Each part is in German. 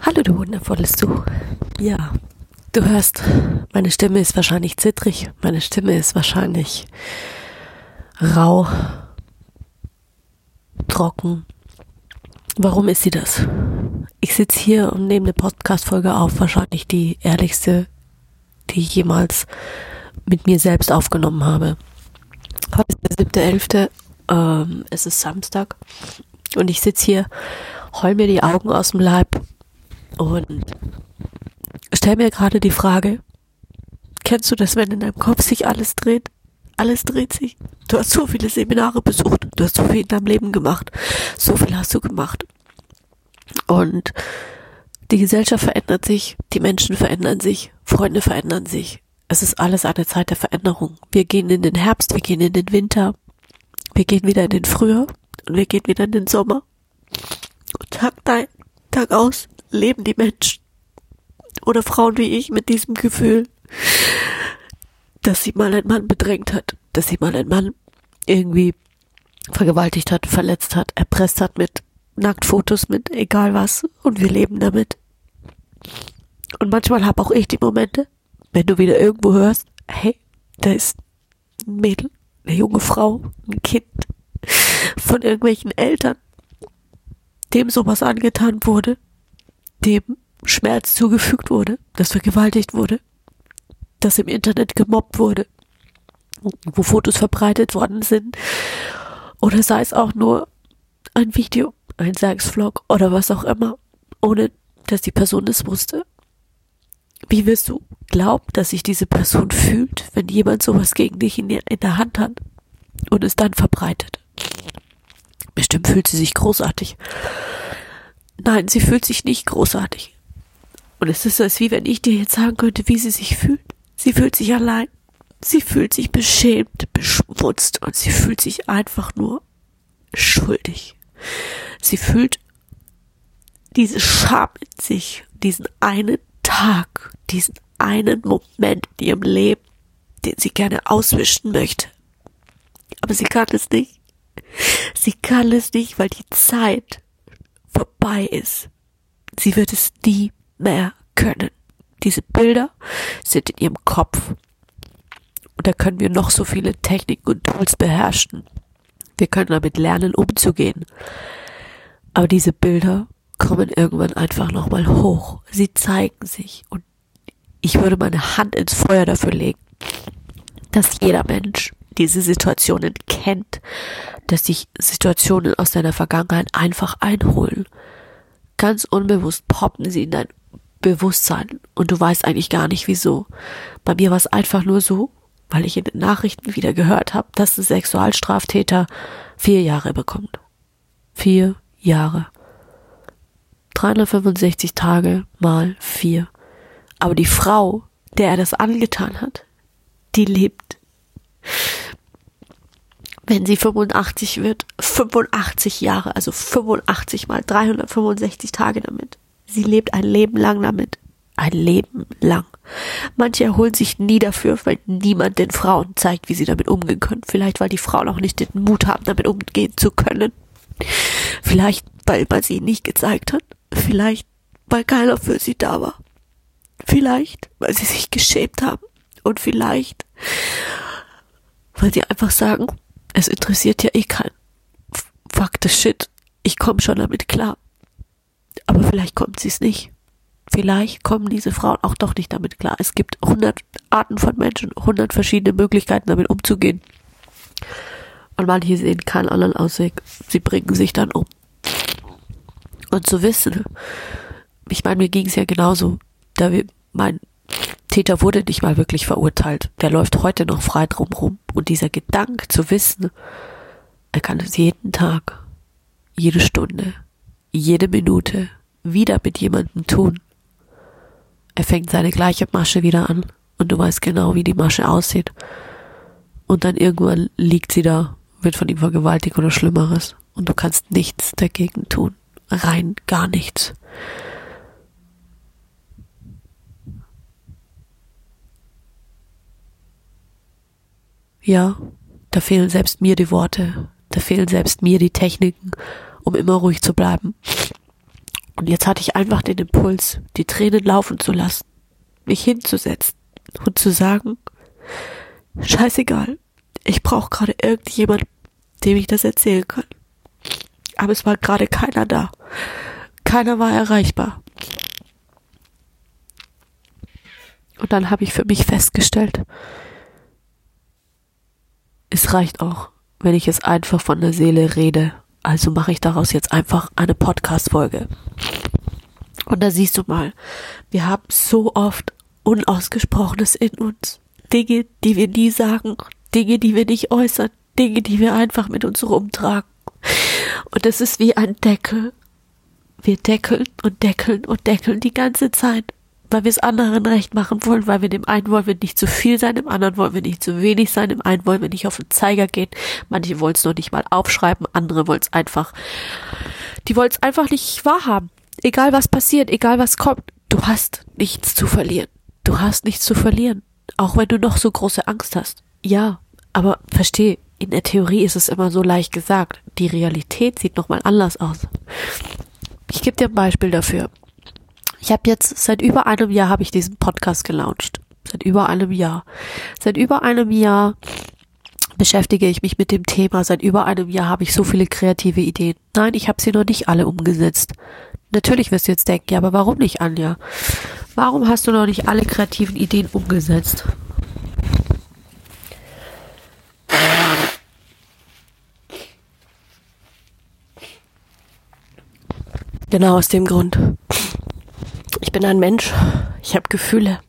Hallo du wundervolles Du. Ja, du hörst, meine Stimme ist wahrscheinlich zittrig, meine Stimme ist wahrscheinlich rau, trocken. Warum ist sie das? Ich sitze hier und nehme eine Podcast-Folge auf, wahrscheinlich die ehrlichste, die ich jemals mit mir selbst aufgenommen habe. Heute ist der 7.11., ähm, es ist Samstag und ich sitze hier, heul mir die Augen aus dem Leib und stell mir gerade die Frage, kennst du das, wenn in deinem Kopf sich alles dreht? Alles dreht sich. Du hast so viele Seminare besucht, du hast so viel in deinem Leben gemacht, so viel hast du gemacht. Und die Gesellschaft verändert sich, die Menschen verändern sich, Freunde verändern sich. Es ist alles eine Zeit der Veränderung. Wir gehen in den Herbst, wir gehen in den Winter, wir gehen wieder in den Frühjahr und wir gehen wieder in den Sommer. Und Tag ein, Tag aus leben die Menschen oder Frauen wie ich mit diesem Gefühl, dass sie mal einen Mann bedrängt hat, dass sie mal einen Mann irgendwie vergewaltigt hat, verletzt hat, erpresst hat mit Nacktfotos, mit egal was und wir leben damit. Und manchmal habe auch ich die Momente, wenn du wieder irgendwo hörst, hey, da ist ein Mädel, eine junge Frau, ein Kind von irgendwelchen Eltern, dem sowas angetan wurde, dem Schmerz zugefügt wurde, das vergewaltigt wurde, das im Internet gemobbt wurde, wo Fotos verbreitet worden sind, oder sei es auch nur ein Video, ein Sexvlog oder was auch immer, ohne dass die Person es wusste. Wie wirst du glauben, dass sich diese Person fühlt, wenn jemand sowas gegen dich in, in der Hand hat und es dann verbreitet? Bestimmt fühlt sie sich großartig. Nein, sie fühlt sich nicht großartig. Und es ist so, als wie wenn ich dir jetzt sagen könnte, wie sie sich fühlt. Sie fühlt sich allein. Sie fühlt sich beschämt, beschmutzt und sie fühlt sich einfach nur schuldig. Sie fühlt diese Scham in sich, diesen einen Tag, diesen einen Moment in ihrem Leben, den sie gerne auswischen möchte. Aber sie kann es nicht. Sie kann es nicht, weil die Zeit vorbei ist. Sie wird es nie mehr können. Diese Bilder sind in ihrem Kopf. Und da können wir noch so viele Techniken und Tools beherrschen. Wir können damit lernen, umzugehen. Aber diese Bilder kommen irgendwann einfach nochmal hoch. Sie zeigen sich. Und ich würde meine Hand ins Feuer dafür legen, dass jeder Mensch diese Situationen kennt, dass sich Situationen aus deiner Vergangenheit einfach einholen. Ganz unbewusst poppen sie in dein Bewusstsein und du weißt eigentlich gar nicht wieso. Bei mir war es einfach nur so, weil ich in den Nachrichten wieder gehört habe, dass ein Sexualstraftäter vier Jahre bekommt. Vier Jahre. 365 Tage mal vier. Aber die Frau, der er das angetan hat, die lebt wenn sie 85 wird, 85 Jahre, also 85 mal 365 Tage damit. Sie lebt ein Leben lang damit. Ein Leben lang. Manche erholen sich nie dafür, weil niemand den Frauen zeigt, wie sie damit umgehen können. Vielleicht, weil die Frauen auch nicht den Mut haben, damit umgehen zu können. Vielleicht, weil man sie nicht gezeigt hat. Vielleicht, weil keiner für sie da war. Vielleicht, weil sie sich geschämt haben. Und vielleicht, weil sie einfach sagen, es interessiert ja eh keinen. Fuck the shit. Ich komme schon damit klar. Aber vielleicht kommt sie es nicht. Vielleicht kommen diese Frauen auch doch nicht damit klar. Es gibt hundert Arten von Menschen, hundert verschiedene Möglichkeiten, damit umzugehen. Und manche sehen keinen anderen Ausweg. Sie bringen sich dann um. Und zu wissen, ich meine, mir ging es ja genauso. Da wir, mein Täter wurde nicht mal wirklich verurteilt. Der läuft heute noch frei drum rum. Und dieser Gedanke zu wissen, er kann es jeden Tag, jede Stunde, jede Minute wieder mit jemandem tun. er fängt seine gleiche Masche wieder an und du weißt genau, wie die Masche aussieht. Und dann irgendwann liegt sie da, wird von ihm vergewaltigt oder Schlimmeres und du kannst nichts dagegen tun. Rein gar nichts. Ja, da fehlen selbst mir die Worte, da fehlen selbst mir die Techniken, um immer ruhig zu bleiben. Und jetzt hatte ich einfach den Impuls, die Tränen laufen zu lassen, mich hinzusetzen und zu sagen, scheißegal, ich brauche gerade irgendjemand, dem ich das erzählen kann. Aber es war gerade keiner da. Keiner war erreichbar. Und dann habe ich für mich festgestellt, es reicht auch, wenn ich es einfach von der Seele rede. Also mache ich daraus jetzt einfach eine Podcast-Folge. Und da siehst du mal, wir haben so oft Unausgesprochenes in uns. Dinge, die wir nie sagen, Dinge, die wir nicht äußern, Dinge, die wir einfach mit uns rumtragen. Und das ist wie ein Deckel. Wir deckeln und deckeln und deckeln die ganze Zeit weil wir es anderen recht machen wollen, weil wir dem einen wollen wir nicht zu viel sein, dem anderen wollen wir nicht zu wenig sein, dem einen wollen wir nicht auf den Zeiger gehen, manche wollen es noch nicht mal aufschreiben, andere wollen es einfach, die wollen es einfach nicht wahrhaben. Egal was passiert, egal was kommt, du hast nichts zu verlieren. Du hast nichts zu verlieren. Auch wenn du noch so große Angst hast. Ja, aber versteh, in der Theorie ist es immer so leicht gesagt. Die Realität sieht nochmal anders aus. Ich gebe dir ein Beispiel dafür. Ich habe jetzt seit über einem Jahr habe ich diesen Podcast gelauncht. Seit über einem Jahr. Seit über einem Jahr beschäftige ich mich mit dem Thema. Seit über einem Jahr habe ich so viele kreative Ideen. Nein, ich habe sie noch nicht alle umgesetzt. Natürlich wirst du jetzt denken, ja, aber warum nicht, Anja? Warum hast du noch nicht alle kreativen Ideen umgesetzt? Genau aus dem Grund. Ich bin ein Mensch. Ich habe Gefühle.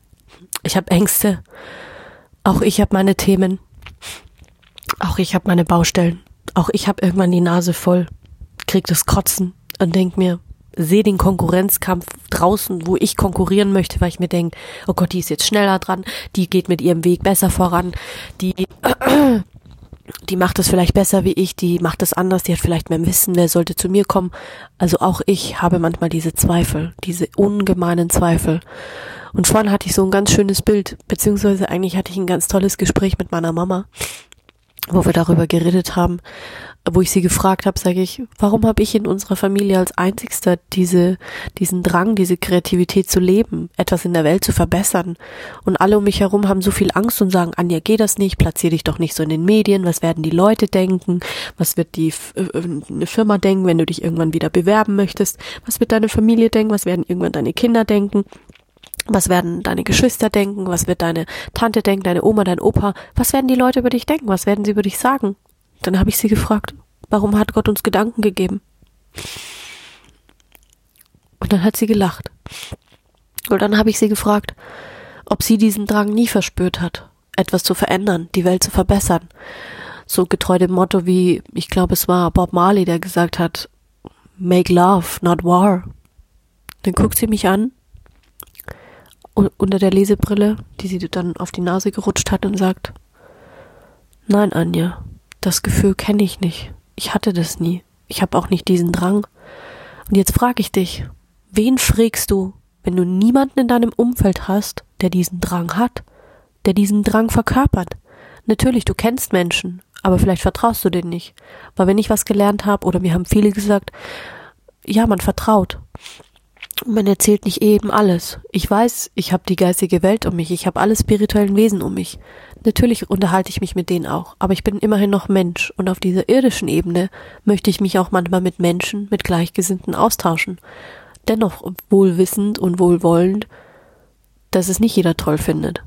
Ich habe Ängste. Auch ich habe meine Themen. Auch ich habe meine Baustellen. Auch ich habe irgendwann die Nase voll, krieg das Kotzen und denk mir, sehe den Konkurrenzkampf draußen, wo ich konkurrieren möchte, weil ich mir denk, oh Gott, die ist jetzt schneller dran, die geht mit ihrem Weg besser voran, die die macht es vielleicht besser wie ich, die macht es anders, die hat vielleicht mehr Wissen, wer sollte zu mir kommen. Also auch ich habe manchmal diese Zweifel, diese ungemeinen Zweifel. Und vorhin hatte ich so ein ganz schönes Bild, beziehungsweise eigentlich hatte ich ein ganz tolles Gespräch mit meiner Mama, wo wir darüber geredet haben, wo ich sie gefragt habe, sage ich, warum habe ich in unserer Familie als einzigster diese, diesen Drang, diese Kreativität zu leben, etwas in der Welt zu verbessern? Und alle um mich herum haben so viel Angst und sagen, Anja, geh das nicht, platzier dich doch nicht so in den Medien, was werden die Leute denken, was wird die äh, eine Firma denken, wenn du dich irgendwann wieder bewerben möchtest, was wird deine Familie denken, was werden irgendwann deine Kinder denken? Was werden deine Geschwister denken? Was wird deine Tante denken, deine Oma, dein Opa? Was werden die Leute über dich denken? Was werden sie über dich sagen? Dann habe ich sie gefragt, warum hat Gott uns Gedanken gegeben? Und dann hat sie gelacht. Und dann habe ich sie gefragt, ob sie diesen Drang nie verspürt hat, etwas zu verändern, die Welt zu verbessern. So getreu dem Motto wie, ich glaube, es war Bob Marley, der gesagt hat, make love, not war. Dann guckt sie mich an, unter der Lesebrille, die sie dann auf die Nase gerutscht hat und sagt, nein, Anja, das Gefühl kenne ich nicht. Ich hatte das nie. Ich habe auch nicht diesen Drang. Und jetzt frage ich dich, wen frägst du, wenn du niemanden in deinem Umfeld hast, der diesen Drang hat, der diesen Drang verkörpert? Natürlich, du kennst Menschen, aber vielleicht vertraust du denen nicht. Weil wenn ich was gelernt habe, oder mir haben viele gesagt, ja, man vertraut man erzählt nicht eben alles. Ich weiß, ich habe die geistige Welt um mich, ich habe alle spirituellen Wesen um mich. Natürlich unterhalte ich mich mit denen auch, aber ich bin immerhin noch Mensch und auf dieser irdischen Ebene möchte ich mich auch manchmal mit Menschen, mit Gleichgesinnten austauschen. Dennoch wohlwissend und wohlwollend, dass es nicht jeder toll findet.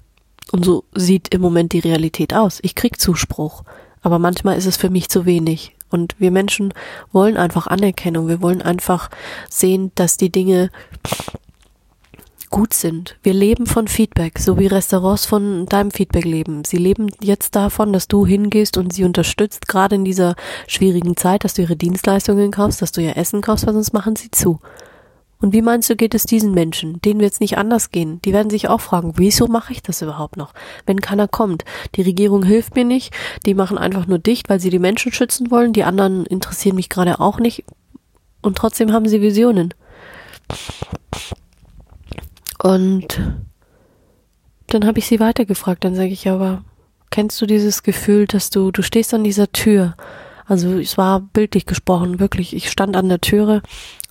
Und so sieht im Moment die Realität aus. Ich krieg Zuspruch, aber manchmal ist es für mich zu wenig und wir Menschen wollen einfach Anerkennung. Wir wollen einfach sehen, dass die Dinge gut sind. Wir leben von Feedback, so wie Restaurants von deinem Feedback leben. Sie leben jetzt davon, dass du hingehst und sie unterstützt, gerade in dieser schwierigen Zeit, dass du ihre Dienstleistungen kaufst, dass du ihr Essen kaufst, weil sonst machen sie zu. Und wie meinst du, geht es diesen Menschen? Denen wird es nicht anders gehen. Die werden sich auch fragen, wieso mache ich das überhaupt noch? Wenn keiner kommt. Die Regierung hilft mir nicht. Die machen einfach nur dicht, weil sie die Menschen schützen wollen. Die anderen interessieren mich gerade auch nicht. Und trotzdem haben sie Visionen. Und dann habe ich sie weitergefragt. Dann sage ich, aber kennst du dieses Gefühl, dass du, du stehst an dieser Tür? Also es war bildlich gesprochen, wirklich. Ich stand an der Türe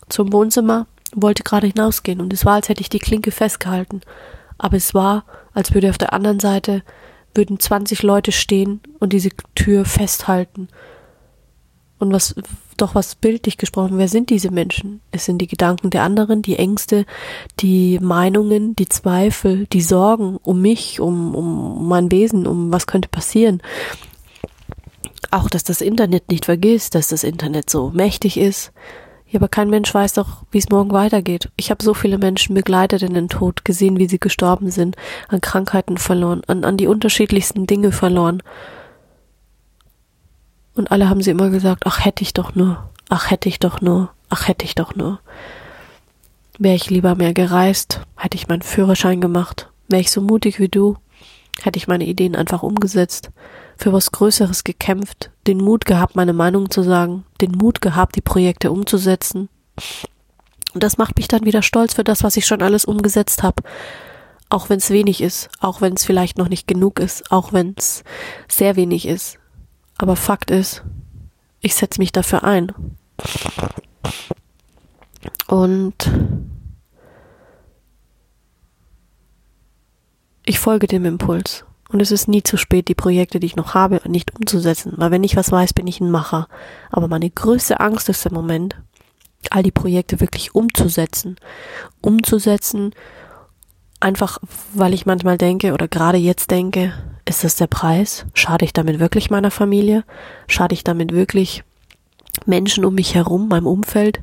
zum Wohnzimmer, wollte gerade hinausgehen und es war, als hätte ich die Klinke festgehalten. Aber es war, als würde auf der anderen Seite würden 20 Leute stehen und diese Tür festhalten. Und was, doch was bildlich gesprochen, wer sind diese Menschen? Es sind die Gedanken der anderen, die Ängste, die Meinungen, die Zweifel, die Sorgen um mich, um, um mein Wesen, um was könnte passieren. Auch, dass das Internet nicht vergisst, dass das Internet so mächtig ist. Ja, aber kein Mensch weiß doch, wie es morgen weitergeht. Ich habe so viele Menschen begleitet in den Tod, gesehen, wie sie gestorben sind, an Krankheiten verloren, an, an die unterschiedlichsten Dinge verloren. Und alle haben sie immer gesagt, ach hätte ich doch nur, ach hätte ich doch nur, ach hätte ich doch nur. Wäre ich lieber mehr gereist, hätte ich meinen Führerschein gemacht. Wäre ich so mutig wie du, hätte ich meine Ideen einfach umgesetzt, für was Größeres gekämpft, den Mut gehabt, meine Meinung zu sagen, den Mut gehabt, die Projekte umzusetzen. Und das macht mich dann wieder stolz für das, was ich schon alles umgesetzt habe. Auch wenn es wenig ist, auch wenn es vielleicht noch nicht genug ist, auch wenn es sehr wenig ist. Aber Fakt ist, ich setze mich dafür ein. Und ich folge dem Impuls. Und es ist nie zu spät, die Projekte, die ich noch habe, nicht umzusetzen. Weil wenn ich was weiß, bin ich ein Macher. Aber meine größte Angst ist im Moment, all die Projekte wirklich umzusetzen. Umzusetzen, einfach weil ich manchmal denke oder gerade jetzt denke, ist das der Preis? Schade ich damit wirklich meiner Familie? Schade ich damit wirklich Menschen um mich herum, meinem Umfeld?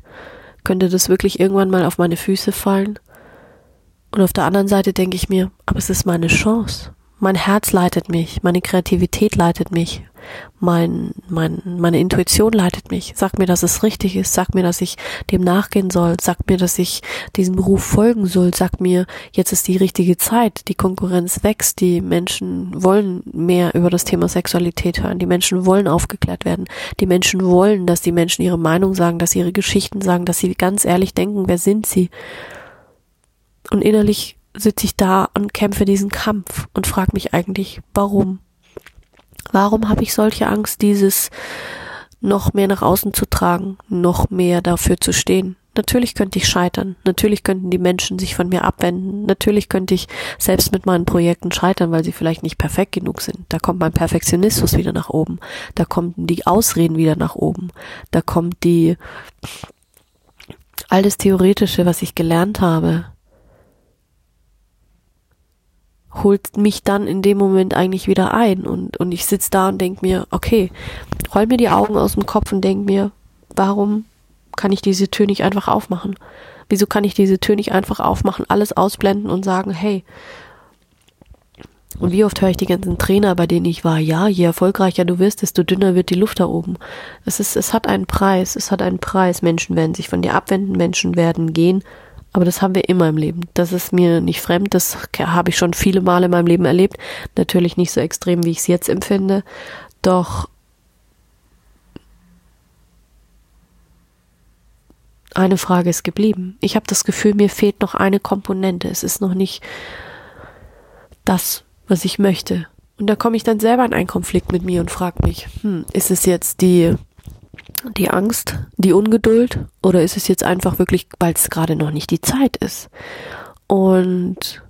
Könnte das wirklich irgendwann mal auf meine Füße fallen? Und auf der anderen Seite denke ich mir, aber es ist meine Chance. Mein Herz leitet mich, meine Kreativität leitet mich mein, mein, meine Intuition leitet mich, sagt mir, dass es richtig ist, sagt mir, dass ich dem nachgehen soll, sagt mir, dass ich diesem Beruf folgen soll, sagt mir, jetzt ist die richtige Zeit, die Konkurrenz wächst, die Menschen wollen mehr über das Thema Sexualität hören, die Menschen wollen aufgeklärt werden, die Menschen wollen, dass die Menschen ihre Meinung sagen, dass sie ihre Geschichten sagen, dass sie ganz ehrlich denken, wer sind sie? Und innerlich sitze ich da und kämpfe diesen Kampf und frage mich eigentlich, warum? Warum habe ich solche Angst, dieses noch mehr nach außen zu tragen, noch mehr dafür zu stehen? Natürlich könnte ich scheitern, natürlich könnten die Menschen sich von mir abwenden, natürlich könnte ich selbst mit meinen Projekten scheitern, weil sie vielleicht nicht perfekt genug sind. Da kommt mein Perfektionismus wieder nach oben, da kommen die Ausreden wieder nach oben, da kommt die all das Theoretische, was ich gelernt habe, holt mich dann in dem Moment eigentlich wieder ein und, und ich sitz da und denk mir, okay, roll mir die Augen aus dem Kopf und denk mir, warum kann ich diese Tür nicht einfach aufmachen? Wieso kann ich diese Tür nicht einfach aufmachen, alles ausblenden und sagen, hey, und wie oft höre ich die ganzen Trainer, bei denen ich war, ja, je erfolgreicher du wirst, desto dünner wird die Luft da oben. Es ist, es hat einen Preis, es hat einen Preis. Menschen werden sich von dir abwenden, Menschen werden gehen, aber das haben wir immer im Leben. Das ist mir nicht fremd. Das habe ich schon viele Male in meinem Leben erlebt. Natürlich nicht so extrem, wie ich es jetzt empfinde. Doch eine Frage ist geblieben. Ich habe das Gefühl, mir fehlt noch eine Komponente. Es ist noch nicht das, was ich möchte. Und da komme ich dann selber in einen Konflikt mit mir und frage mich, hm, ist es jetzt die die Angst, die Ungeduld oder ist es jetzt einfach wirklich, weil es gerade noch nicht die Zeit ist? Und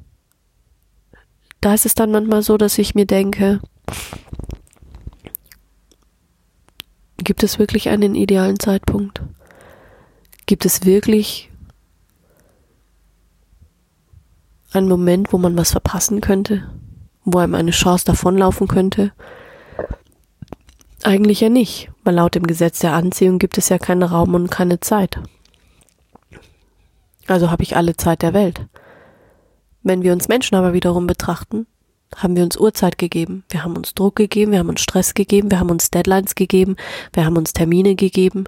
da ist es dann manchmal so, dass ich mir denke, gibt es wirklich einen idealen Zeitpunkt? Gibt es wirklich einen Moment, wo man was verpassen könnte? Wo einem eine Chance davonlaufen könnte? Eigentlich ja nicht, weil laut dem Gesetz der Anziehung gibt es ja keinen Raum und keine Zeit. Also habe ich alle Zeit der Welt. Wenn wir uns Menschen aber wiederum betrachten, haben wir uns Uhrzeit gegeben, wir haben uns Druck gegeben, wir haben uns Stress gegeben, wir haben uns Deadlines gegeben, wir haben uns Termine gegeben,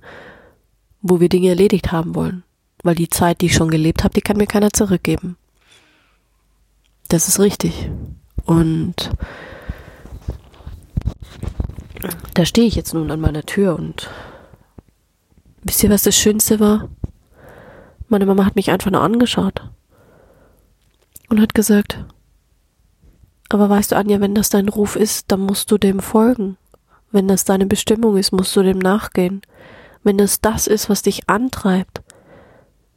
wo wir Dinge erledigt haben wollen. weil die Zeit, die ich schon gelebt habe, die kann mir keiner zurückgeben. Das ist richtig. Und da stehe ich jetzt nun an meiner Tür und wisst ihr, was das Schönste war? Meine Mama hat mich einfach nur angeschaut und hat gesagt, aber weißt du, Anja, wenn das dein Ruf ist, dann musst du dem folgen. Wenn das deine Bestimmung ist, musst du dem nachgehen. Wenn es das ist, was dich antreibt,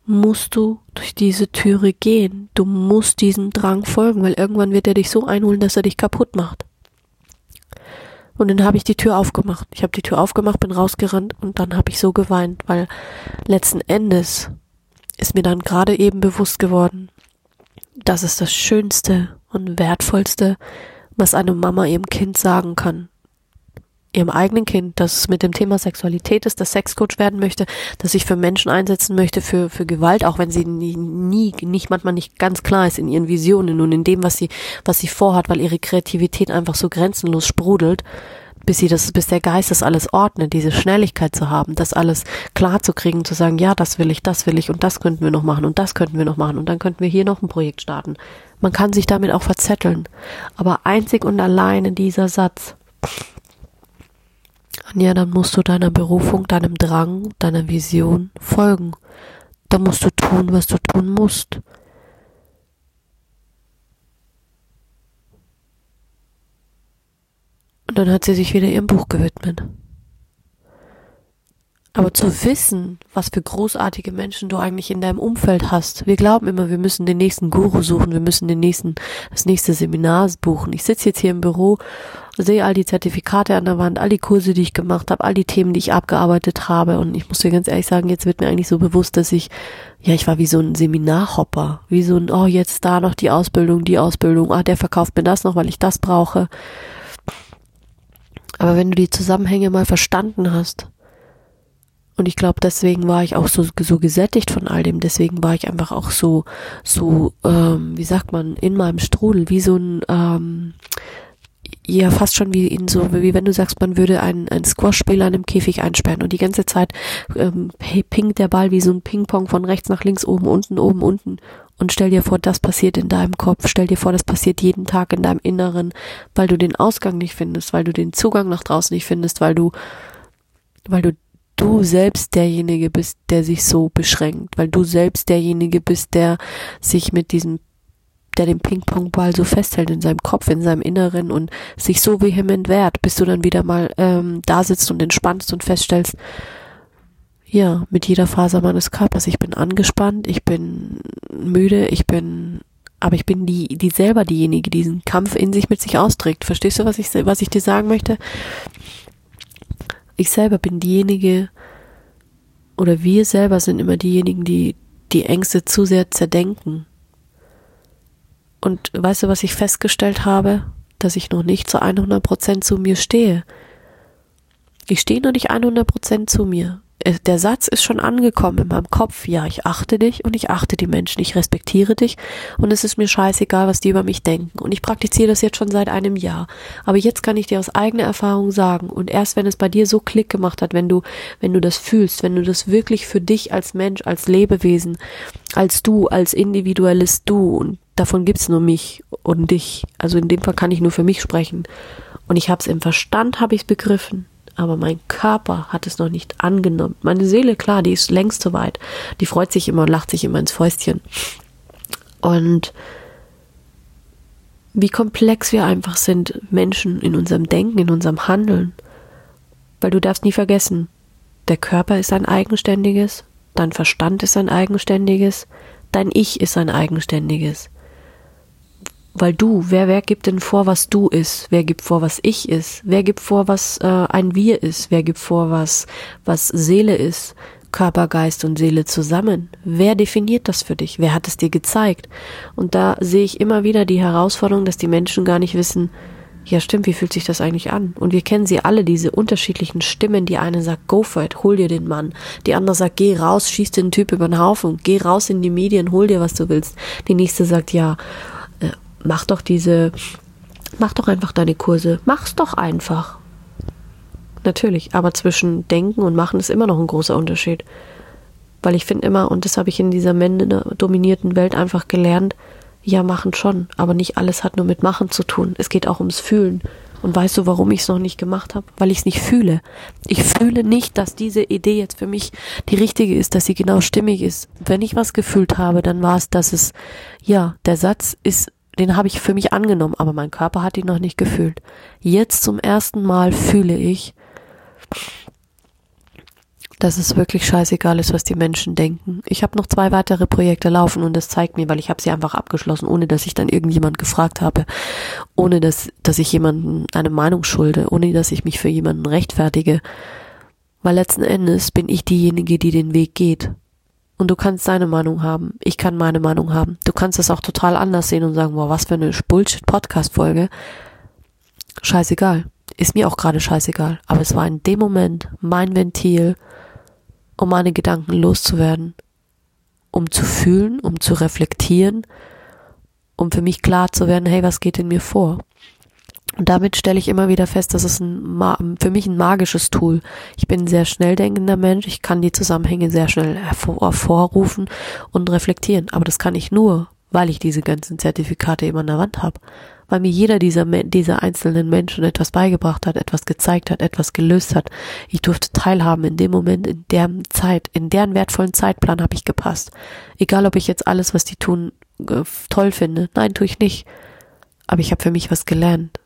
musst du durch diese Türe gehen. Du musst diesem Drang folgen, weil irgendwann wird er dich so einholen, dass er dich kaputt macht. Und dann habe ich die Tür aufgemacht. Ich habe die Tür aufgemacht, bin rausgerannt und dann habe ich so geweint, weil letzten Endes ist mir dann gerade eben bewusst geworden, dass es das Schönste und Wertvollste, was eine Mama ihrem Kind sagen kann ihrem eigenen Kind, das mit dem Thema Sexualität ist, das Sexcoach werden möchte, dass sich für Menschen einsetzen möchte, für, für Gewalt, auch wenn sie nie, nie, nicht manchmal nicht ganz klar ist in ihren Visionen und in dem, was sie, was sie vorhat, weil ihre Kreativität einfach so grenzenlos sprudelt, bis sie das, bis der Geist das alles ordnet, diese Schnelligkeit zu haben, das alles klar zu kriegen, zu sagen, ja, das will ich, das will ich und das könnten wir noch machen und das könnten wir noch machen und dann könnten wir hier noch ein Projekt starten. Man kann sich damit auch verzetteln. Aber einzig und allein in dieser Satz, ja, dann musst du deiner Berufung, deinem Drang, deiner Vision folgen. Dann musst du tun, was du tun musst. Und dann hat sie sich wieder ihrem Buch gewidmet. Aber zu wissen, was für großartige Menschen du eigentlich in deinem Umfeld hast. Wir glauben immer, wir müssen den nächsten Guru suchen, wir müssen den nächsten, das nächste Seminar buchen. Ich sitze jetzt hier im Büro, sehe all die Zertifikate an der Wand, all die Kurse, die ich gemacht habe, all die Themen, die ich abgearbeitet habe. Und ich muss dir ganz ehrlich sagen, jetzt wird mir eigentlich so bewusst, dass ich, ja, ich war wie so ein Seminarhopper, wie so ein, oh, jetzt da noch die Ausbildung, die Ausbildung, ah, der verkauft mir das noch, weil ich das brauche. Aber wenn du die Zusammenhänge mal verstanden hast, und ich glaube, deswegen war ich auch so, so gesättigt von all dem. Deswegen war ich einfach auch so, so, ähm, wie sagt man, in meinem Strudel, wie so ein, ähm, ja, fast schon wie in so, wie wenn du sagst, man würde einen, einen Squash-Spieler in einem Käfig einsperren und die ganze Zeit ähm, pingt der Ball wie so ein Ping-Pong von rechts nach links, oben, unten, oben, unten. Und stell dir vor, das passiert in deinem Kopf. Stell dir vor, das passiert jeden Tag in deinem Inneren, weil du den Ausgang nicht findest, weil du den Zugang nach draußen nicht findest, weil du, weil du du selbst derjenige bist, der sich so beschränkt, weil du selbst derjenige bist, der sich mit diesem, der den Ping-Pong-Ball so festhält in seinem Kopf, in seinem Inneren und sich so vehement wehrt, bis du dann wieder mal ähm, da sitzt und entspannst und feststellst, ja, mit jeder Faser meines Körpers, ich bin angespannt, ich bin müde, ich bin aber ich bin die, die selber diejenige, die diesen Kampf in sich mit sich austrägt. Verstehst du, was ich, was ich dir sagen möchte? ich selber bin diejenige, oder wir selber sind immer diejenigen, die die Ängste zu sehr zerdenken. Und weißt du, was ich festgestellt habe? Dass ich noch nicht zu 100% zu mir stehe. Ich stehe noch nicht 100% zu mir. Äh, der Satz ist schon angekommen in meinem Kopf. Ja, ich achte dich und ich achte die Menschen. Ich respektiere dich und es ist mir scheißegal, was die über mich denken. Und ich praktiziere das jetzt schon seit einem Jahr. Aber jetzt kann ich dir aus eigener Erfahrung sagen und erst wenn es bei dir so Klick gemacht hat, wenn du, wenn du das fühlst, wenn du das wirklich für dich als Mensch, als Lebewesen, als du, als individuelles Du und davon gibt's nur mich und dich. Also in dem Fall kann ich nur für mich sprechen. Und ich habe es im Verstand, habe ich begriffen aber mein Körper hat es noch nicht angenommen. Meine Seele, klar, die ist längst so weit. Die freut sich immer und lacht sich immer ins Fäustchen. Und wie komplex wir einfach sind, Menschen in unserem Denken, in unserem Handeln. Weil du darfst nie vergessen, der Körper ist ein eigenständiges, dein Verstand ist ein eigenständiges, dein Ich ist ein eigenständiges. Weil du, wer, wer gibt denn vor, was du ist? Wer gibt vor, was ich ist? Wer gibt vor, was äh, ein Wir ist? Wer gibt vor, was, was Seele ist? Körper, Geist und Seele zusammen. Wer definiert das für dich? Wer hat es dir gezeigt? Und da sehe ich immer wieder die Herausforderung, dass die Menschen gar nicht wissen, ja stimmt, wie fühlt sich das eigentlich an? Und wir kennen sie alle, diese unterschiedlichen Stimmen. Die eine sagt, go for it, hol dir den Mann. Die andere sagt, geh raus, schieß den Typ über den Haufen, geh raus in die Medien, hol dir, was du willst. Die nächste sagt, ja, mach doch diese, mach doch einfach deine Kurse. Mach's doch einfach. Natürlich, aber zwischen Denken und Machen ist immer noch ein großer Unterschied. Weil ich finde immer, und das habe ich in dieser Männer-dominierten Welt einfach gelernt, ja, machen schon, aber nicht alles hat nur mit Machen zu tun. Es geht auch ums Fühlen. Und weißt du, warum ich es noch nicht gemacht habe? Weil ich es nicht fühle. Ich fühle nicht, dass diese Idee jetzt für mich die richtige ist, dass sie genau stimmig ist. Wenn ich was gefühlt habe, dann war es, dass es, ja, der Satz ist, den habe ich für mich angenommen, aber mein Körper hat ihn noch nicht gefühlt. Jetzt zum ersten Mal fühle ich, dass es wirklich scheißegal ist, was die Menschen denken. Ich habe noch zwei weitere Projekte laufen und das zeigt mir, weil ich habe sie einfach abgeschlossen, ohne dass ich dann irgendjemand gefragt habe, ohne dass, dass ich jemanden eine Meinung schulde, ohne dass ich mich für jemanden rechtfertige. Weil letzten Endes bin ich diejenige, die den Weg geht. Und du kannst deine Meinung haben, ich kann meine Meinung haben. Du kannst es auch total anders sehen und sagen, boah, was für eine Bullshit-Podcast-Folge. Scheißegal. Ist mir auch gerade scheißegal. Aber es war in dem Moment mein Ventil, um meine Gedanken loszuwerden, um zu fühlen, um zu reflektieren, um für mich klar zu werden, hey, was geht in mir vor? Und damit stelle ich immer wieder fest, dass es ein, für mich ein magisches Tool. Ich bin ein sehr schnell denkender Mensch. Ich kann die Zusammenhänge sehr schnell hervorrufen und reflektieren. Aber das kann ich nur, weil ich diese ganzen Zertifikate immer an der Wand habe weil mir jeder dieser, dieser einzelnen Menschen etwas beigebracht hat, etwas gezeigt hat, etwas gelöst hat. Ich durfte teilhaben in dem Moment, in der Zeit, in deren wertvollen Zeitplan habe ich gepasst. Egal, ob ich jetzt alles, was die tun, toll finde. Nein, tue ich nicht. Aber ich habe für mich was gelernt.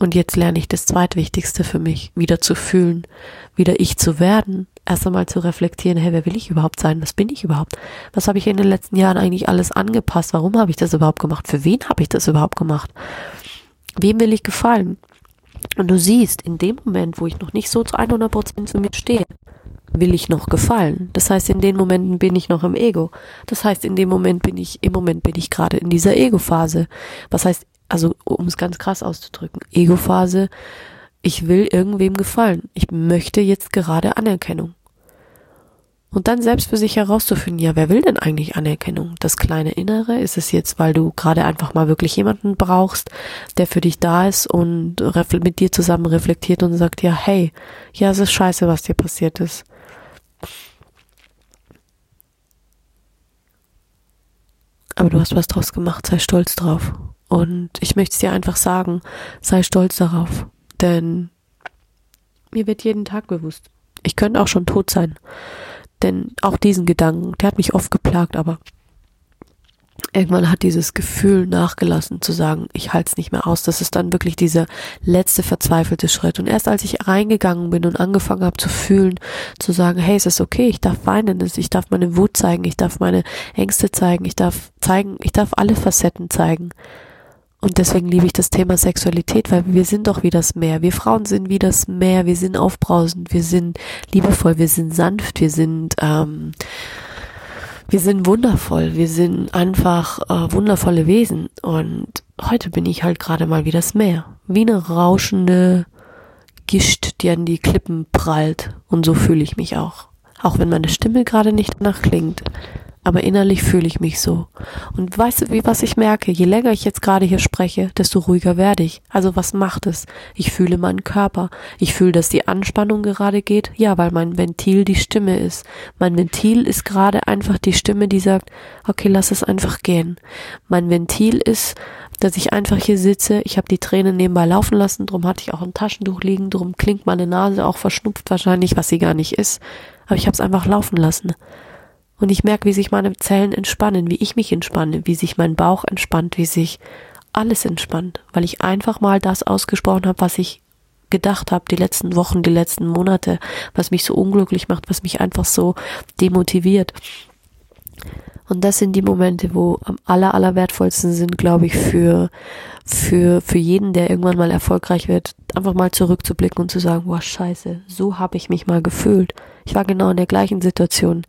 Und jetzt lerne ich das zweitwichtigste für mich, wieder zu fühlen, wieder ich zu werden, erst einmal zu reflektieren, hey, wer will ich überhaupt sein? Was bin ich überhaupt? Was habe ich in den letzten Jahren eigentlich alles angepasst? Warum habe ich das überhaupt gemacht? Für wen habe ich das überhaupt gemacht? Wem will ich gefallen? Und du siehst, in dem Moment, wo ich noch nicht so zu 100 Prozent zu mir stehe, will ich noch gefallen. Das heißt, in den Momenten bin ich noch im Ego. Das heißt, in dem Moment bin ich, im Moment bin ich gerade in dieser Ego-Phase. Was heißt, also um es ganz krass auszudrücken, Ego-Phase, ich will irgendwem gefallen. Ich möchte jetzt gerade Anerkennung. Und dann selbst für sich herauszufinden, ja, wer will denn eigentlich Anerkennung? Das kleine Innere? Ist es jetzt, weil du gerade einfach mal wirklich jemanden brauchst, der für dich da ist und mit dir zusammen reflektiert und sagt, ja, hey, ja, es ist scheiße, was dir passiert ist. Aber du hast was draus gemacht, sei stolz drauf. Und ich möchte es dir einfach sagen, sei stolz darauf. Denn mir wird jeden Tag bewusst, ich könnte auch schon tot sein. Denn auch diesen Gedanken, der hat mich oft geplagt, aber irgendwann hat dieses Gefühl nachgelassen zu sagen, ich halte es nicht mehr aus. Das ist dann wirklich dieser letzte verzweifelte Schritt. Und erst als ich reingegangen bin und angefangen habe zu fühlen, zu sagen, hey, es ist okay, ich darf weinen, ich darf meine Wut zeigen, ich darf meine Ängste zeigen, ich darf zeigen, ich darf alle Facetten zeigen und deswegen liebe ich das Thema Sexualität, weil wir sind doch wie das Meer. Wir Frauen sind wie das Meer. Wir sind aufbrausend, wir sind liebevoll, wir sind sanft, wir sind, ähm, wir sind wundervoll. Wir sind einfach äh, wundervolle Wesen. Und heute bin ich halt gerade mal wie das Meer. Wie eine rauschende Gischt, die an die Klippen prallt. Und so fühle ich mich auch. Auch wenn meine Stimme gerade nicht danach klingt aber innerlich fühle ich mich so. Und weißt du, wie was ich merke? Je länger ich jetzt gerade hier spreche, desto ruhiger werde ich. Also was macht es? Ich fühle meinen Körper. Ich fühle, dass die Anspannung gerade geht. Ja, weil mein Ventil die Stimme ist. Mein Ventil ist gerade einfach die Stimme, die sagt, okay, lass es einfach gehen. Mein Ventil ist, dass ich einfach hier sitze. Ich habe die Tränen nebenbei laufen lassen. Drum hatte ich auch ein Taschentuch liegen. Drum klingt meine Nase auch verschnupft wahrscheinlich, was sie gar nicht ist. Aber ich habe es einfach laufen lassen. Und ich merke, wie sich meine Zellen entspannen, wie ich mich entspanne, wie sich mein Bauch entspannt, wie sich alles entspannt, weil ich einfach mal das ausgesprochen habe, was ich gedacht habe, die letzten Wochen, die letzten Monate, was mich so unglücklich macht, was mich einfach so demotiviert. Und das sind die Momente, wo am aller, aller wertvollsten sind, glaube ich, für, für, für jeden, der irgendwann mal erfolgreich wird, einfach mal zurückzublicken und zu sagen, boah, scheiße, so habe ich mich mal gefühlt. Ich war genau in der gleichen Situation.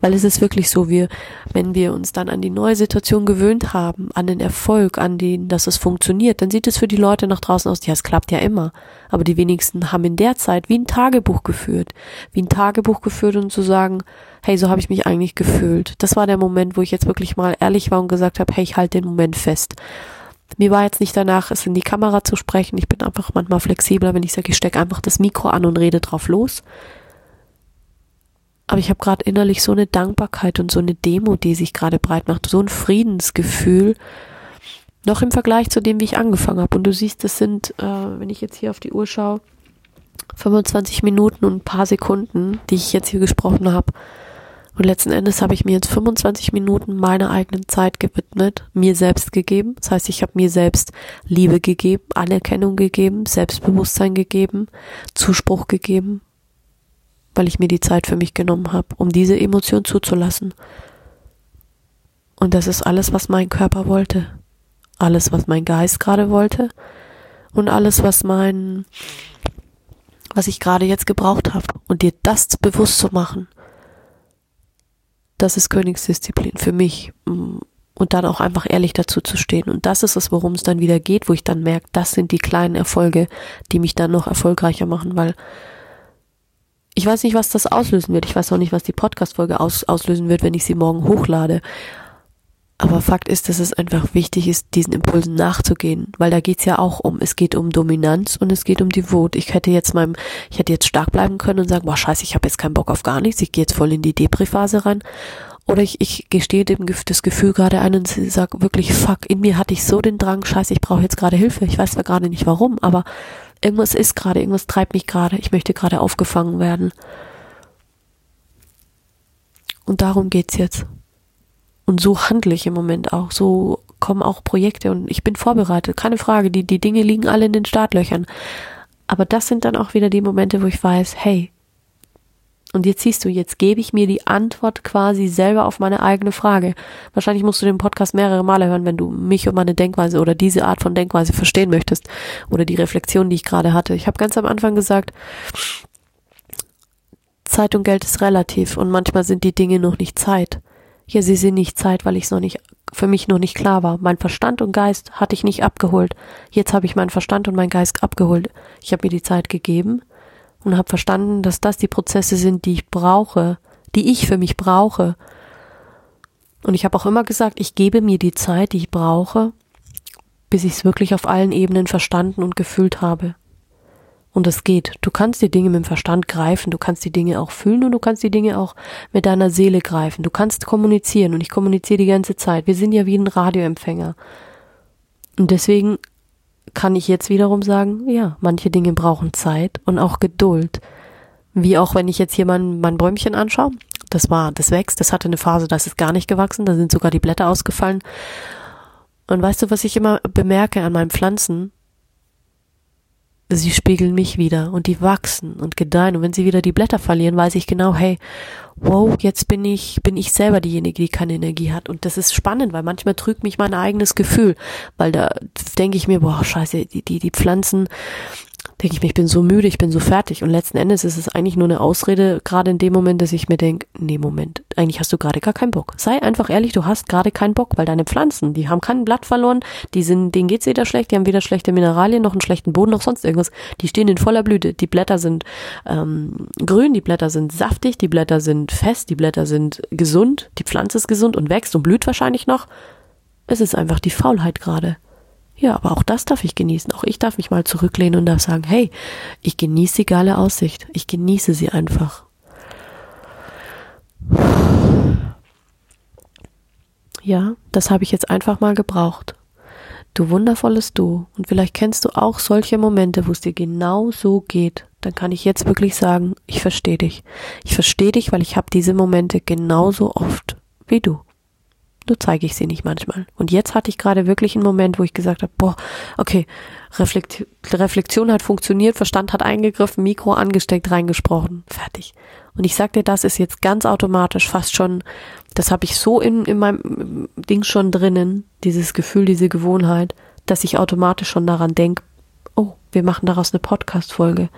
Weil es ist wirklich so, wir, wenn wir uns dann an die neue Situation gewöhnt haben, an den Erfolg, an den, dass es funktioniert, dann sieht es für die Leute nach draußen aus, ja, es klappt ja immer. Aber die wenigsten haben in der Zeit wie ein Tagebuch geführt. Wie ein Tagebuch geführt und zu sagen, hey, so habe ich mich eigentlich gefühlt. Das war der Moment, wo ich jetzt wirklich mal ehrlich war und gesagt habe, hey, ich halte den Moment fest. Mir war jetzt nicht danach, es in die Kamera zu sprechen. Ich bin einfach manchmal flexibler, wenn ich sage, ich stecke einfach das Mikro an und rede drauf los. Aber ich habe gerade innerlich so eine Dankbarkeit und so eine Demo, die sich gerade breit macht, so ein Friedensgefühl, noch im Vergleich zu dem, wie ich angefangen habe. Und du siehst, das sind, äh, wenn ich jetzt hier auf die Uhr schaue, 25 Minuten und ein paar Sekunden, die ich jetzt hier gesprochen habe. Und letzten Endes habe ich mir jetzt 25 Minuten meiner eigenen Zeit gewidmet, mir selbst gegeben. Das heißt, ich habe mir selbst Liebe gegeben, Anerkennung gegeben, Selbstbewusstsein gegeben, Zuspruch gegeben, weil ich mir die Zeit für mich genommen habe, um diese Emotion zuzulassen. Und das ist alles, was mein Körper wollte. Alles, was mein Geist gerade wollte. Und alles, was mein, was ich gerade jetzt gebraucht habe. Und dir das bewusst zu machen das ist Königsdisziplin für mich. Mm, und dann auch einfach ehrlich dazu zu stehen. Und das ist es, worum es dann wieder geht, wo ich dann merke, das sind die kleinen Erfolge, die mich dann noch erfolgreicher machen, weil ich weiß nicht, was das auslösen wird. Ich weiß auch nicht, was die Podcast-Folge aus, auslösen wird, wenn ich sie morgen hochlade. Aber Fakt ist, dass es einfach wichtig ist, diesen Impulsen nachzugehen, weil da geht's ja auch um, es geht um Dominanz und es geht um die Wut. Ich hätte jetzt meinem, ich hätte jetzt stark bleiben können und sagen, boah scheiße, ich habe jetzt keinen Bock auf gar nichts, ich gehe jetzt voll in die Depri-Phase rein. Oder ich, ich gestehe dem das Gefühl gerade ein und sage wirklich, fuck, in mir hatte ich so den Drang, scheiße, ich brauche jetzt gerade Hilfe. Ich weiß zwar gerade nicht warum, aber irgendwas ist gerade, irgendwas treibt mich gerade, ich möchte gerade aufgefangen werden. Und darum geht's jetzt. Und so handle ich im Moment auch. So kommen auch Projekte und ich bin vorbereitet. Keine Frage. Die, die Dinge liegen alle in den Startlöchern. Aber das sind dann auch wieder die Momente, wo ich weiß, hey, und jetzt siehst du, jetzt gebe ich mir die Antwort quasi selber auf meine eigene Frage. Wahrscheinlich musst du den Podcast mehrere Male hören, wenn du mich und meine Denkweise oder diese Art von Denkweise verstehen möchtest. Oder die Reflexion, die ich gerade hatte. Ich habe ganz am Anfang gesagt, Zeit und Geld ist relativ und manchmal sind die Dinge noch nicht Zeit. Ja, sie sind nicht Zeit, weil ich es noch nicht, für mich noch nicht klar war. Mein Verstand und Geist hatte ich nicht abgeholt. Jetzt habe ich meinen Verstand und meinen Geist abgeholt. Ich habe mir die Zeit gegeben und habe verstanden, dass das die Prozesse sind, die ich brauche, die ich für mich brauche. Und ich habe auch immer gesagt, ich gebe mir die Zeit, die ich brauche, bis ich es wirklich auf allen Ebenen verstanden und gefühlt habe. Und es geht. Du kannst die Dinge mit dem Verstand greifen, du kannst die Dinge auch fühlen und du kannst die Dinge auch mit deiner Seele greifen. Du kannst kommunizieren und ich kommuniziere die ganze Zeit. Wir sind ja wie ein Radioempfänger. Und deswegen kann ich jetzt wiederum sagen, ja, manche Dinge brauchen Zeit und auch Geduld. Wie auch wenn ich jetzt hier mein, mein Bäumchen anschaue. Das war, das wächst, das hatte eine Phase, da ist es gar nicht gewachsen, da sind sogar die Blätter ausgefallen. Und weißt du, was ich immer bemerke an meinen Pflanzen? Sie spiegeln mich wieder und die wachsen und gedeihen. Und wenn sie wieder die Blätter verlieren, weiß ich genau, hey, wow, jetzt bin ich, bin ich selber diejenige, die keine Energie hat. Und das ist spannend, weil manchmal trügt mich mein eigenes Gefühl, weil da denke ich mir, boah, scheiße, die, die, die Pflanzen, denke ich mir, ich bin so müde, ich bin so fertig. Und letzten Endes ist es eigentlich nur eine Ausrede, gerade in dem Moment, dass ich mir denke, nee, Moment, eigentlich hast du gerade gar keinen Bock. Sei einfach ehrlich, du hast gerade keinen Bock, weil deine Pflanzen, die haben kein Blatt verloren, die sind, denen geht's weder schlecht, die haben weder schlechte Mineralien, noch einen schlechten Boden, noch sonst irgendwas. Die stehen in voller Blüte. Die Blätter sind ähm, grün, die Blätter sind saftig, die Blätter sind fest, die Blätter sind gesund, die Pflanze ist gesund und wächst und blüht wahrscheinlich noch. Es ist einfach die Faulheit gerade. Ja, aber auch das darf ich genießen. Auch ich darf mich mal zurücklehnen und darf sagen, hey, ich genieße die geile Aussicht. Ich genieße sie einfach. Ja, das habe ich jetzt einfach mal gebraucht. Du wundervolles Du. Und vielleicht kennst du auch solche Momente, wo es dir genau so geht. Dann kann ich jetzt wirklich sagen, ich verstehe dich. Ich verstehe dich, weil ich habe diese Momente genauso oft wie du. Nur zeige ich sie nicht manchmal. Und jetzt hatte ich gerade wirklich einen Moment, wo ich gesagt habe, boah, okay, Reflekt Reflexion hat funktioniert, Verstand hat eingegriffen, Mikro angesteckt, reingesprochen, fertig. Und ich sag dir, das ist jetzt ganz automatisch, fast schon, das habe ich so in, in meinem Ding schon drinnen, dieses Gefühl, diese Gewohnheit, dass ich automatisch schon daran denke, oh, wir machen daraus eine Podcast-Folge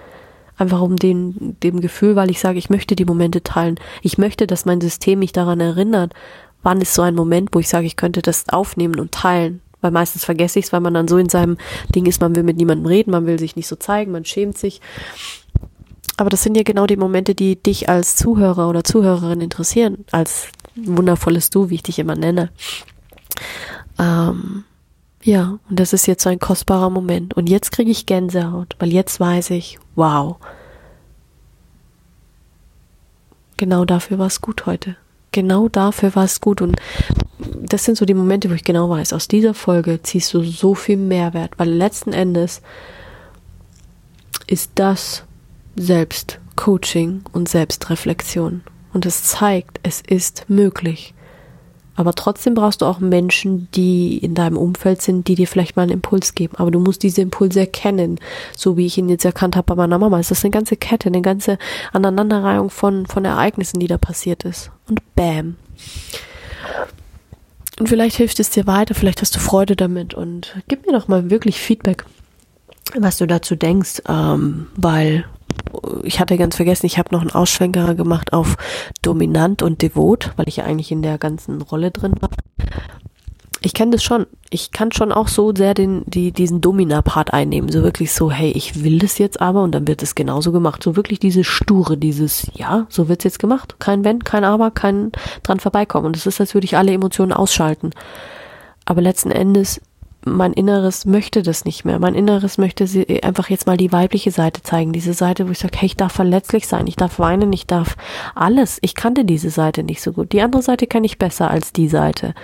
einfach um den, dem Gefühl, weil ich sage, ich möchte die Momente teilen. Ich möchte, dass mein System mich daran erinnert, wann ist so ein Moment, wo ich sage, ich könnte das aufnehmen und teilen. Weil meistens vergesse ich es, weil man dann so in seinem Ding ist, man will mit niemandem reden, man will sich nicht so zeigen, man schämt sich. Aber das sind ja genau die Momente, die dich als Zuhörer oder Zuhörerin interessieren, als wundervolles Du, wie ich dich immer nenne. Ähm, ja, und das ist jetzt so ein kostbarer Moment. Und jetzt kriege ich Gänsehaut, weil jetzt weiß ich, wow, genau dafür war es gut heute. Genau dafür war es gut. Und das sind so die Momente, wo ich genau weiß, aus dieser Folge ziehst du so viel Mehrwert, weil letzten Endes ist das Selbstcoaching und Selbstreflexion. Und es zeigt, es ist möglich. Aber trotzdem brauchst du auch Menschen, die in deinem Umfeld sind, die dir vielleicht mal einen Impuls geben. Aber du musst diese Impulse erkennen, so wie ich ihn jetzt erkannt habe bei meiner Mama. Es ist eine ganze Kette, eine ganze Aneinanderreihung von, von Ereignissen, die da passiert ist. Und bam. Und vielleicht hilft es dir weiter, vielleicht hast du Freude damit und gib mir doch mal wirklich Feedback, was du dazu denkst, ähm, weil ich hatte ganz vergessen, ich habe noch einen Ausschwenker gemacht auf dominant und devot, weil ich ja eigentlich in der ganzen Rolle drin war. Ich kenne das schon. Ich kann schon auch so sehr den, die, diesen Domina-Part einnehmen. So wirklich so, hey, ich will das jetzt aber und dann wird es genauso gemacht. So wirklich dieses Sture, dieses, ja, so wird's jetzt gemacht. Kein Wenn, kein Aber, kein dran vorbeikommen. Und es ist, als würde ich alle Emotionen ausschalten. Aber letzten Endes mein Inneres möchte das nicht mehr. Mein Inneres möchte sie einfach jetzt mal die weibliche Seite zeigen. Diese Seite, wo ich sage, hey, ich darf verletzlich sein, ich darf weinen, ich darf alles. Ich kannte diese Seite nicht so gut. Die andere Seite kenne ich besser als die Seite.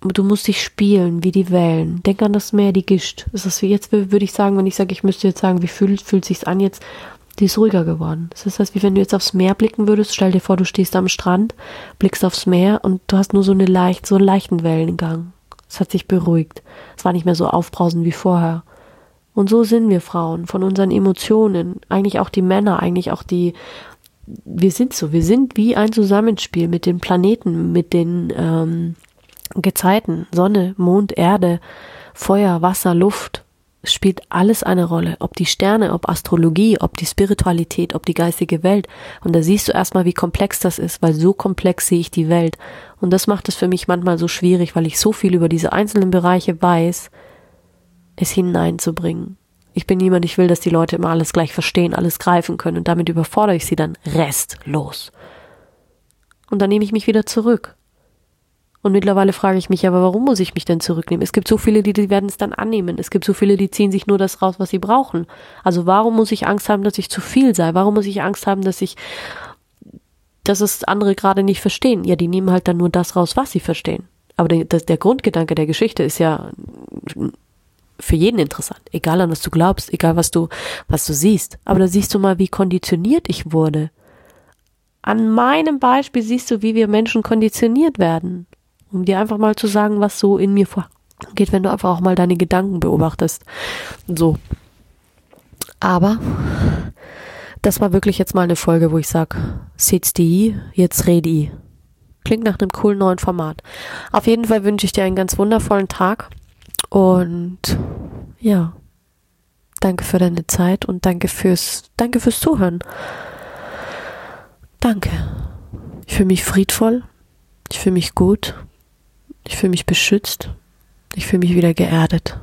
Du musst dich spielen wie die Wellen. Denk an das Meer, die Gischt. Das ist wie jetzt, würde ich sagen, wenn ich sage, ich müsste jetzt sagen, wie fühlt, fühlt sich's an jetzt? Die ist ruhiger geworden. Das ist das, wie wenn du jetzt aufs Meer blicken würdest. Stell dir vor, du stehst am Strand, blickst aufs Meer und du hast nur so eine leicht, so einen leichten Wellengang. Es hat sich beruhigt. Es war nicht mehr so aufbrausend wie vorher. Und so sind wir Frauen, von unseren Emotionen, eigentlich auch die Männer, eigentlich auch die, wir sind so, wir sind wie ein Zusammenspiel mit den Planeten, mit den ähm, Gezeiten, Sonne, Mond, Erde, Feuer, Wasser, Luft spielt alles eine Rolle. Ob die Sterne, ob Astrologie, ob die Spiritualität, ob die geistige Welt. Und da siehst du erstmal, wie komplex das ist, weil so komplex sehe ich die Welt. Und das macht es für mich manchmal so schwierig, weil ich so viel über diese einzelnen Bereiche weiß, es hineinzubringen. Ich bin niemand, ich will, dass die Leute immer alles gleich verstehen, alles greifen können und damit überfordere ich sie dann restlos. Und dann nehme ich mich wieder zurück. Und mittlerweile frage ich mich aber, warum muss ich mich denn zurücknehmen? Es gibt so viele, die, die werden es dann annehmen. Es gibt so viele, die ziehen sich nur das raus, was sie brauchen. Also warum muss ich Angst haben, dass ich zu viel sei? Warum muss ich Angst haben, dass ich, dass es andere gerade nicht verstehen? Ja, die nehmen halt dann nur das raus, was sie verstehen. Aber der, der Grundgedanke der Geschichte ist ja für jeden interessant. Egal an was du glaubst, egal was du, was du siehst. Aber da siehst du mal, wie konditioniert ich wurde. An meinem Beispiel siehst du, wie wir Menschen konditioniert werden um dir einfach mal zu sagen, was so in mir vorgeht, wenn du einfach auch mal deine Gedanken beobachtest. So. Aber das war wirklich jetzt mal eine Folge, wo ich sag, sitz die, jetzt red i. Klingt nach einem coolen neuen Format. Auf jeden Fall wünsche ich dir einen ganz wundervollen Tag und ja, danke für deine Zeit und danke fürs, danke fürs Zuhören. Danke. Ich fühle mich friedvoll. Ich fühle mich gut. Ich fühle mich beschützt. Ich fühle mich wieder geerdet.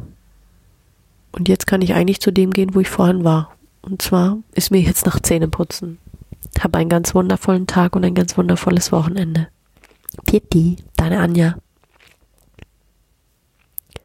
Und jetzt kann ich eigentlich zu dem gehen, wo ich vorhin war. Und zwar ist mir jetzt nach Zähneputzen. Hab einen ganz wundervollen Tag und ein ganz wundervolles Wochenende. Pitti, deine Anja.